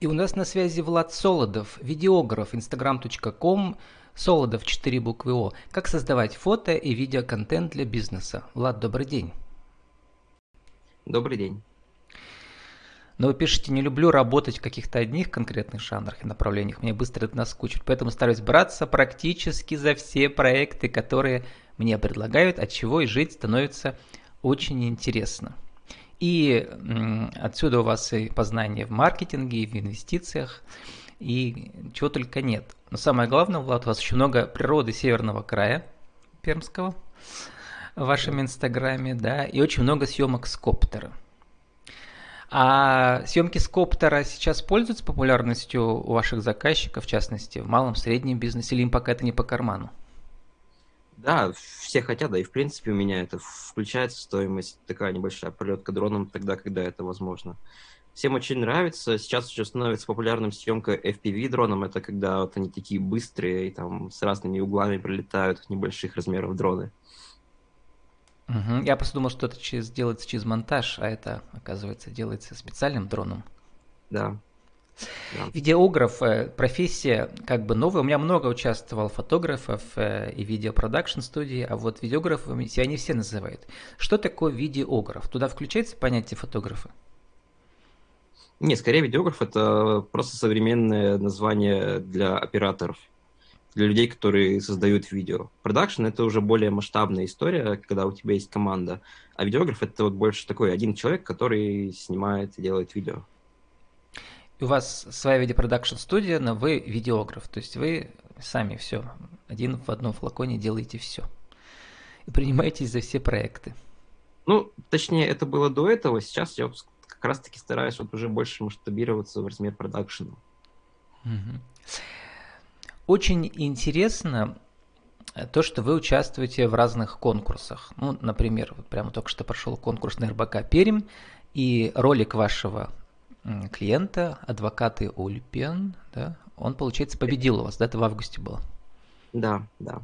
И у нас на связи Влад Солодов, видеограф, instagram.com, Солодов 4 буквы О. Как создавать фото и видеоконтент для бизнеса? Влад, добрый день. Добрый день. Но вы пишете, не люблю работать в каких-то одних конкретных жанрах и направлениях, мне быстро это наскучит, поэтому стараюсь браться практически за все проекты, которые мне предлагают, от чего и жить становится очень интересно. И отсюда у вас и познание в маркетинге, и в инвестициях, и чего только нет. Но самое главное, Влад, у вас очень много природы северного края пермского в вашем инстаграме, да, и очень много съемок с коптера. А съемки с коптера сейчас пользуются популярностью у ваших заказчиков, в частности, в малом, среднем бизнесе, или им пока это не по карману? Да, все хотят, да, и в принципе у меня это включается в стоимость, такая небольшая пролетка дроном тогда, когда это возможно. Всем очень нравится. Сейчас уже становится популярным съемка FPV дроном. Это когда вот они такие быстрые и там с разными углами прилетают небольших размеров дроны. Угу. Я просто думал, что это через, делается через монтаж, а это, оказывается, делается специальным дроном. Да. Да. Видеограф, э, профессия как бы новая. У меня много участвовал фотографов э, и видеопродакшн студии, а вот видеографами себя не все называют. Что такое видеограф? Туда включается понятие фотографа? Не, скорее видеограф это просто современное название для операторов, для людей, которые создают видео. Продакшн это уже более масштабная история, когда у тебя есть команда, а видеограф это вот больше такой один человек, который снимает и делает видео у вас своя видеопродакшн студия, но вы видеограф, то есть вы сами все, один в одном флаконе делаете все. И принимаетесь за все проекты. Ну, точнее, это было до этого, сейчас я как раз-таки стараюсь вот уже больше масштабироваться в размер продакшена. Угу. Очень интересно э, то, что вы участвуете в разных конкурсах. Ну, например, вот прямо только что прошел конкурс на РБК Пермь, и ролик вашего клиента, адвокаты Ульпен, да, он, получается, победил у вас, да, это в августе было? Да, да.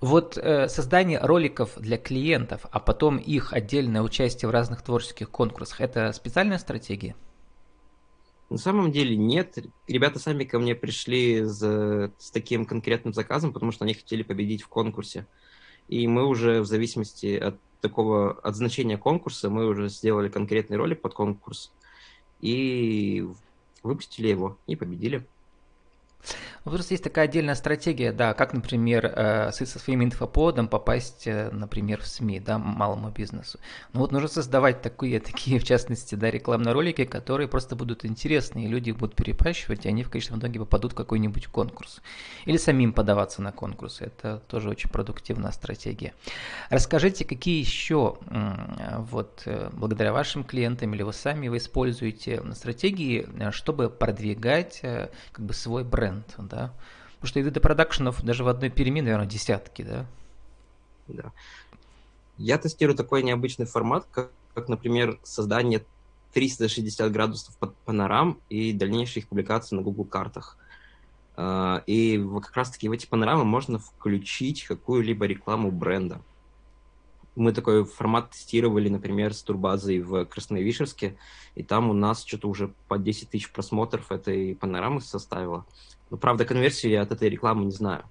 Вот э, создание роликов для клиентов, а потом их отдельное участие в разных творческих конкурсах, это специальная стратегия? На самом деле нет. Ребята сами ко мне пришли с, с таким конкретным заказом, потому что они хотели победить в конкурсе. И мы уже в зависимости от такого, от значения конкурса, мы уже сделали конкретный ролик под конкурс и выпустили его и победили. Ну, просто есть такая отдельная стратегия, да, как, например, э, со своим инфоподом попасть, э, например, в СМИ, да, малому бизнесу. Ну вот нужно создавать такие, такие, в частности, да, рекламные ролики, которые просто будут интересны, и люди будут перепащивать, и они в конечном итоге попадут в какой-нибудь конкурс. Или самим подаваться на конкурс. Это тоже очень продуктивная стратегия. Расскажите, какие еще, вот, э, благодаря вашим клиентам или вы сами вы используете стратегии, чтобы продвигать как бы свой бренд, да, да? Потому что виды продакшенов даже в одной перемене, наверное, десятки, да? Да. Я тестирую такой необычный формат, как, как например, создание 360 градусов под панорам и дальнейшие их публикации на Google картах. А, и как раз-таки в эти панорамы можно включить какую-либо рекламу бренда. Мы такой формат тестировали, например, с турбазой в Красновишерске, и там у нас что-то уже по 10 тысяч просмотров этой панорамы составило. Ну, правда, конверсию я от этой рекламы не знаю.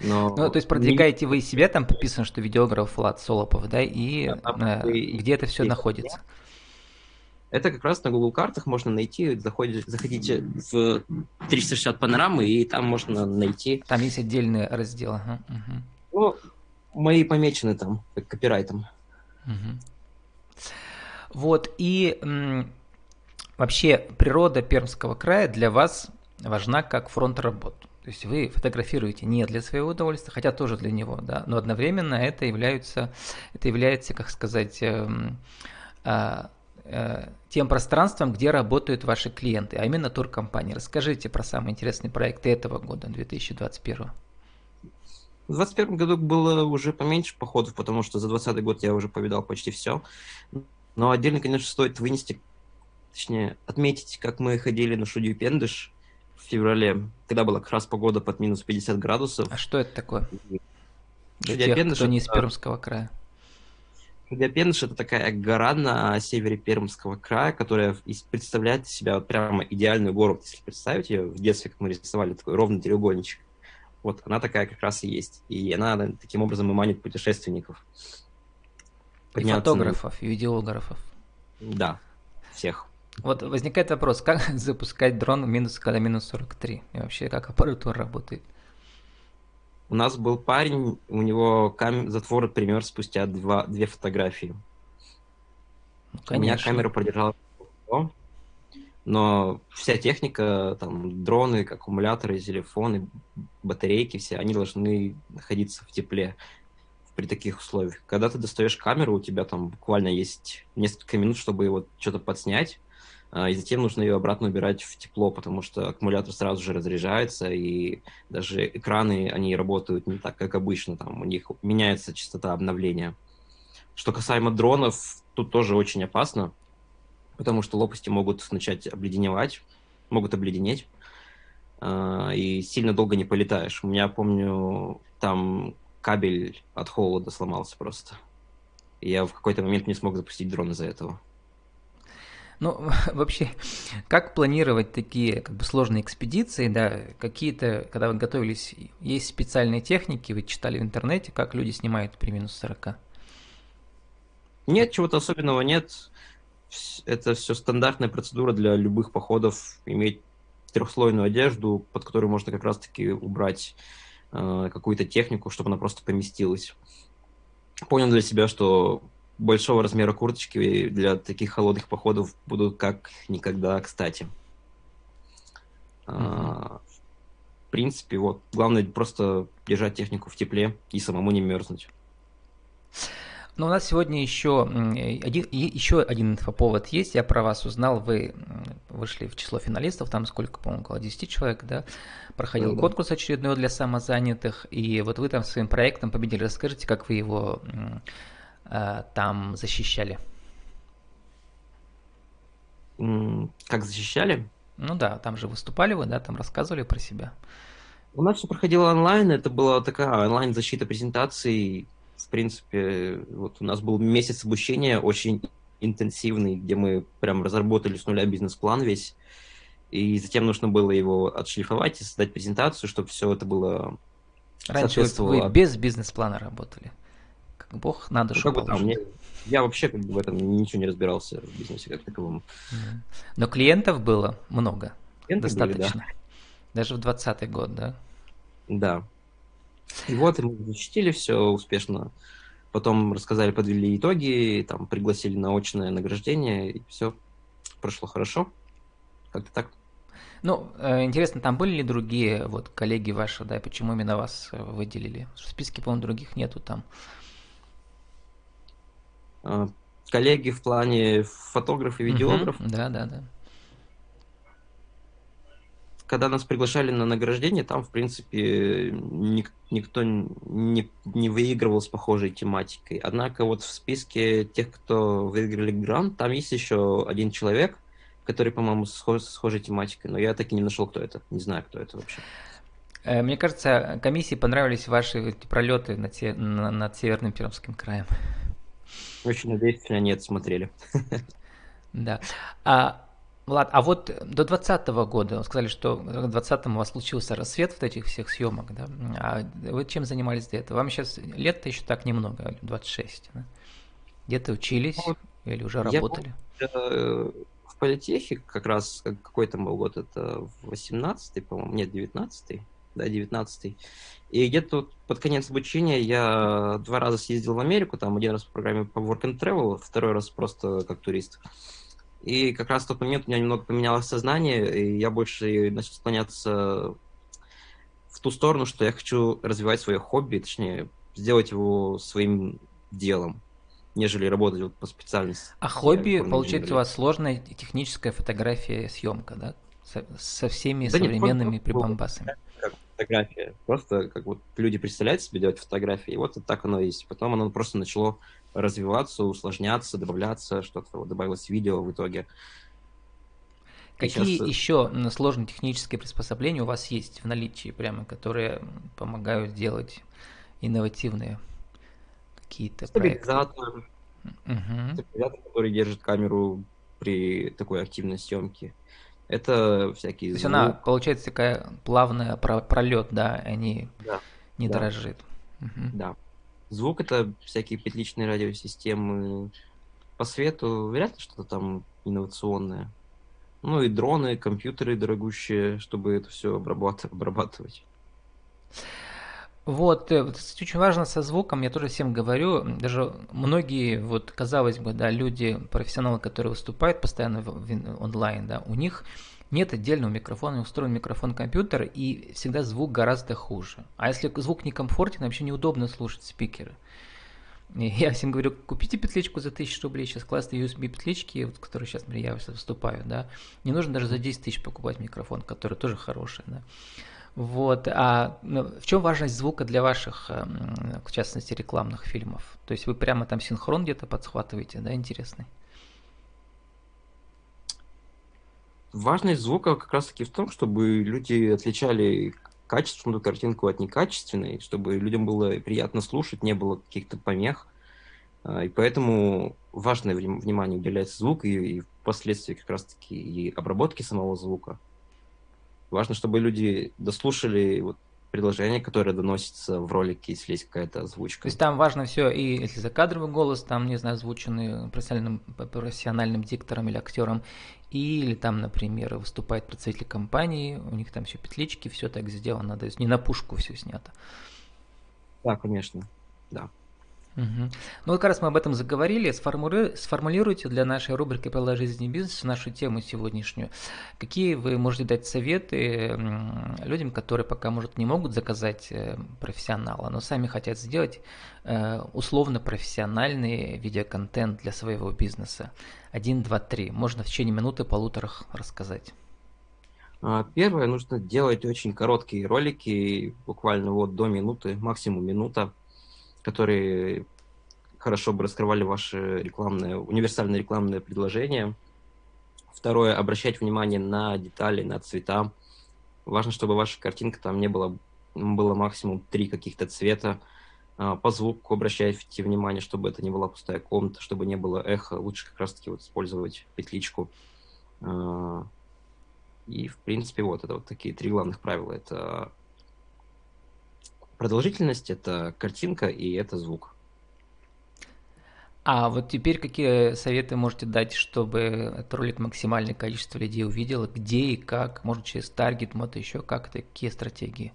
Но... Ну, то есть продвигаете вы себя, там подписано, что видеограф Влад Солопов, да, и э, где это все находится? Это как раз на Google картах можно найти, заходите, заходите в 360 панорамы, и там можно найти. Там есть отдельный раздел. Ага. Угу. Ну, мои помечены там, копирайтом. Угу. Вот, и м, вообще природа Пермского края для вас важна как фронт работ. То есть вы фотографируете не для своего удовольствия, хотя тоже для него, да, но одновременно это является, это является, как сказать, э, э, э, тем пространством, где работают ваши клиенты, а именно туркомпании. Расскажите про самые интересные проекты этого года, 2021. В 2021 году было уже поменьше походов, потому что за 2020 год я уже повидал почти все. Но отдельно, конечно, стоит вынести, точнее, отметить, как мы ходили на студию Пендыш, в феврале, когда была как раз погода под минус 50 градусов. А что это такое? Для тех, кто не из Пермского края. Гапеныш — это такая гора на севере Пермского края, которая представляет из себя вот прямо идеальную гору. Если представить ее, в детстве, как мы рисовали, такой ровный треугольничек. Вот она такая как раз и есть. И она таким образом и манит путешественников. И фотографов, на... и видеографов. Да, всех. Вот возникает вопрос, как запускать дрон в минус, когда минус 43? И вообще, как аппаратура работает? У нас был парень, у него кам... затвор пример спустя два... две фотографии. Ну, у меня камера продержала но вся техника, там, дроны, аккумуляторы, телефоны, батарейки, все, они должны находиться в тепле при таких условиях. Когда ты достаешь камеру, у тебя там буквально есть несколько минут, чтобы его что-то подснять, а, и затем нужно ее обратно убирать в тепло, потому что аккумулятор сразу же разряжается, и даже экраны, они работают не так, как обычно, там у них меняется частота обновления. Что касаемо дронов, тут тоже очень опасно, потому что лопасти могут начать обледеневать, могут обледенеть, а, и сильно долго не полетаешь. У меня, помню, там кабель от холода сломался просто. И я в какой-то момент не смог запустить дрон из-за этого. Ну, вообще, как планировать такие как бы сложные экспедиции, да, какие-то, когда вы готовились, есть специальные техники, вы читали в интернете, как люди снимают при минус 40? Нет, чего-то особенного нет. Это все стандартная процедура для любых походов, иметь трехслойную одежду, под которую можно как раз-таки убрать э, какую-то технику, чтобы она просто поместилась. Понял для себя, что большого размера курточки для таких холодных походов будут как никогда кстати. Mm-hmm. А, в принципе, вот, главное просто держать технику в тепле и самому не мерзнуть. Но у нас сегодня еще один, еще один инфоповод есть. Я про вас узнал. Вы вышли в число финалистов, там сколько, по-моему, около 10 человек, да? Проходил ну, конкурс очередной для самозанятых. И вот вы там своим проектом победили. Расскажите, как вы его Э, там защищали? Как защищали? Ну да, там же выступали вы, да, там рассказывали про себя. У нас все проходило онлайн, это была такая онлайн-защита презентаций. В принципе, вот у нас был месяц обучения очень интенсивный, где мы прям разработали с нуля бизнес-план весь. И затем нужно было его отшлифовать и создать презентацию, чтобы все это было Раньше вы без бизнес-плана работали? Бог на душу ну, как бы, мне, Я вообще как бы в этом ничего не разбирался в бизнесе как таковом. Но клиентов было много. Клиенты достаточно. Были, да. Даже в 2020 год, да? Да. И вот мы защитили все успешно. Потом рассказали, подвели итоги, там пригласили на очное награждение, и все прошло хорошо. Как-то так. Ну, э, интересно, там были ли другие вот коллеги ваши, да, почему именно вас э, выделили? В списке, по-моему, других нету там. А, коллеги в плане фотограф и видеограф. Угу, да, да, да. Когда нас приглашали на награждение, там, в принципе, ник- никто не, не выигрывал с похожей тематикой. Однако вот в списке тех, кто выиграли грант, там есть еще один человек, который, по-моему, схож, с схожей тематикой, но я так и не нашел, кто это. Не знаю, кто это вообще. Э, мне кажется, комиссии понравились ваши пролеты над, над Северным Пермским краем. Очень надеюсь, что они это смотрели. Да. А, Влад, а вот до 2020 года, сказали, что в 2020 у вас случился рассвет вот этих всех съемок, да? А вы чем занимались до этого? Вам сейчас лет-то еще так немного, 26, да? Где-то учились ну, или уже работали? Я, э, в политехе как раз какой там был год, это 18-й, по-моему, нет, 19-й, да, 19 И где-то под конец обучения я два раза съездил в Америку, там один раз по программе по Work and Travel, второй раз просто как турист. И как раз в тот момент у меня немного поменялось сознание, и я больше начал склоняться в ту сторону, что я хочу развивать свое хобби, точнее, сделать его своим делом, нежели работать вот по специальности. А хобби, получается, у вас сложная техническая фотография, съемка, да? Со, со всеми да современными нет, прибамбасами фотография. Просто как вот люди представляют себе делать фотографии, и вот так оно и есть. Потом оно просто начало развиваться, усложняться, что-то добавилось в видео в итоге. Какие сейчас... еще сложные технические приспособления у вас есть в наличии, прямо, которые помогают сделать инновативные какие-то проекты? Угу. Оператор, который держит камеру при такой активной съемке. Это всякие То есть звук. она, получается, такая плавная пролет, да, не, да. не да. дрожит. Угу. Да. Звук это всякие петличные радиосистемы. По свету вряд ли что-то там инновационное. Ну и дроны, компьютеры дорогущие, чтобы это все обрабатывать. Вот, э, вот, кстати, очень важно со звуком, я тоже всем говорю, даже многие, вот, казалось бы, да, люди, профессионалы, которые выступают постоянно в, в, онлайн, да, у них нет отдельного микрофона, устроен микрофон компьютера, и всегда звук гораздо хуже. А если звук некомфортен, вообще неудобно слушать спикеры. Я всем говорю, купите петличку за 1000 рублей, сейчас классные USB-петлички, вот, которые сейчас я выступаю, да, не нужно даже за 10 тысяч покупать микрофон, который тоже хороший, да. Вот. А ну, в чем важность звука для ваших, эм, в частности, рекламных фильмов? То есть вы прямо там синхрон где-то подхватываете, да, интересный? Важность звука как раз-таки в том, чтобы люди отличали качественную картинку от некачественной, чтобы людям было приятно слушать, не было каких-то помех. А, и поэтому важное внимание уделяется звуку и, и впоследствии как раз-таки и обработки самого звука. Важно, чтобы люди дослушали вот предложение, которое доносится в ролике, если есть какая-то озвучка. То есть там важно все, и если закадровый голос, там, не знаю, озвученный профессиональным, профессиональным диктором или актером, или там, например, выступает представитель компании, у них там все петлички, все так сделано, то есть не на пушку все снято. Да, конечно, да. Угу. Ну, как раз мы об этом заговорили. Сформули... Сформулируйте для нашей рубрики «Правила жизни и бизнеса» нашу тему сегодняшнюю. Какие вы можете дать советы людям, которые пока, может, не могут заказать э, профессионала, но сами хотят сделать э, условно профессиональный видеоконтент для своего бизнеса? Один, два, три. Можно в течение минуты, полуторах рассказать. А, первое, нужно делать очень короткие ролики, буквально вот до минуты, максимум минута которые хорошо бы раскрывали ваше рекламное, универсальное рекламное предложение. Второе, обращать внимание на детали, на цвета. Важно, чтобы ваша картинка там не было, было максимум три каких-то цвета. А, по звуку обращайте внимание, чтобы это не была пустая комната, чтобы не было эхо. Лучше как раз-таки вот использовать петличку. А, и, в принципе, вот это вот такие три главных правила. Это Продолжительность — это картинка и это звук. А вот теперь какие советы можете дать, чтобы этот ролик максимальное количество людей увидело? Где и как? Может, через таргет, может, еще как-то? Какие стратегии?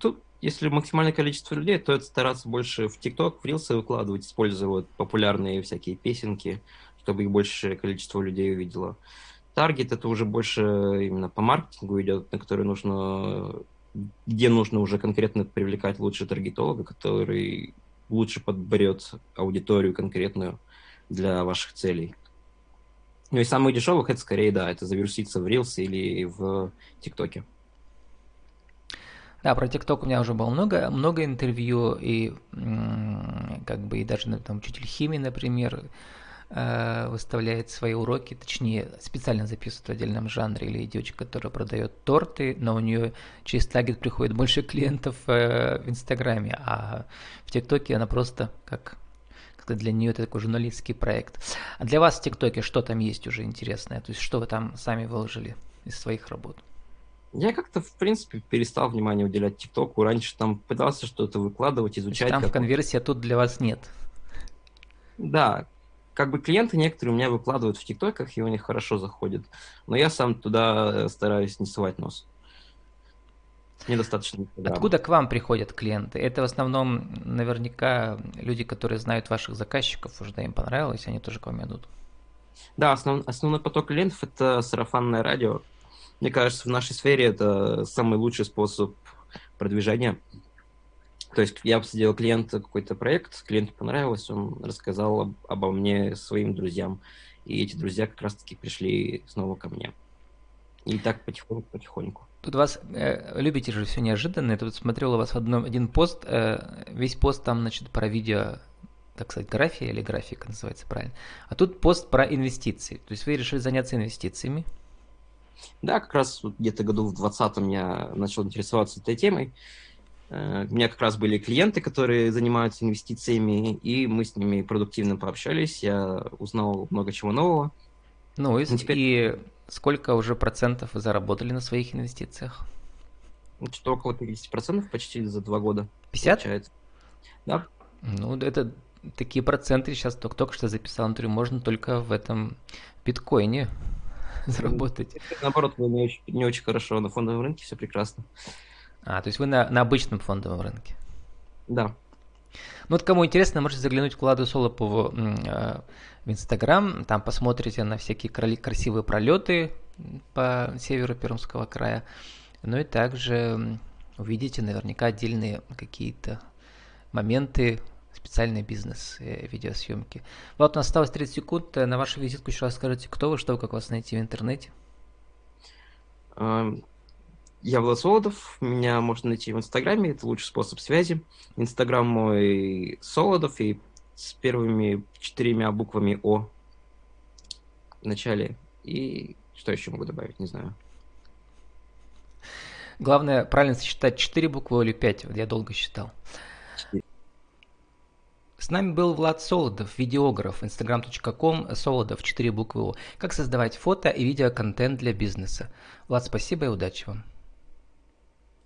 Тут, если максимальное количество людей, то это стараться больше в ТикТок, в рилсы выкладывать, используя вот популярные всякие песенки, чтобы их большее количество людей увидело. Таргет это уже больше именно по маркетингу идет, на который нужно где нужно уже конкретно привлекать лучше таргетолога, который лучше подберет аудиторию конкретную для ваших целей. Ну и самых дешевых это скорее, да, это завируситься в Reels или в ТикТоке. Да, про ТикТок у меня уже было много, много интервью, и как бы и даже там учитель химии, например, выставляет свои уроки, точнее, специально записывает в отдельном жанре, или девочка, которая продает торты, но у нее через таргет приходит больше клиентов э, в Инстаграме, а в ТикТоке она просто как для нее это такой журналистский проект. А для вас в ТикТоке что там есть уже интересное? То есть что вы там сами выложили из своих работ? Я как-то, в принципе, перестал внимание уделять ТикТоку. Раньше там пытался что-то выкладывать, изучать. Там в конверсии, а тут для вас нет. Да, как бы клиенты некоторые у меня выкладывают в ТикТоках, и у них хорошо заходит. Но я сам туда стараюсь не совать нос. Недостаточно. Инстаграма. Откуда к вам приходят клиенты? Это в основном наверняка люди, которые знают ваших заказчиков, уже да, им понравилось, они тоже к вам идут. Да, основ, основной поток клиентов это сарафанное радио. Мне кажется, в нашей сфере это самый лучший способ продвижения. То есть я посадил клиента какой-то проект, клиенту понравилось, он рассказал об, обо мне своим друзьям, и эти друзья как раз-таки пришли снова ко мне. И так потихоньку-потихоньку. Тут вас э, любите же все неожиданное. Тут смотрел у вас в одном один пост, э, весь пост там, значит, про видео, так сказать, графия или графика называется правильно. А тут пост про инвестиции. То есть вы решили заняться инвестициями? Да, как раз вот где-то году в 20 я начал интересоваться этой темой. Э, у меня как раз были клиенты, которые занимаются инвестициями, и мы с ними продуктивно пообщались, я узнал много чего нового. Ну и, ну, теперь... и сколько уже процентов вы заработали на своих инвестициях? Ну, что-то около 50% почти за два года. 50? Получается. Да. Ну, это такие проценты сейчас только, только что записал, например, можно только в этом биткоине заработать. Наоборот, не очень, не очень хорошо на фондовом рынке, все прекрасно. А, то есть вы на, на обычном фондовом рынке? Да. Ну вот кому интересно, можете заглянуть к Владу Солопову э, в Инстаграм, там посмотрите на всякие красивые пролеты по северу Пермского края, ну и также увидите наверняка отдельные какие-то моменты специальный бизнес э, видеосъемки. Вот у нас осталось 30 секунд. Э, на вашу визитку еще раз скажите, кто вы, что, как вас найти в интернете? Я Влад Солодов, меня можно найти в Инстаграме, это лучший способ связи. Инстаграм мой Солодов и с первыми четырьмя буквами О в начале. И что еще могу добавить, не знаю. Главное правильно сочетать 4 буквы или 5, вот я долго считал. 4. С нами был Влад Солодов, видеограф, instagram.com, Солодов, 4 буквы О. Как создавать фото и видеоконтент для бизнеса. Влад, спасибо и удачи вам.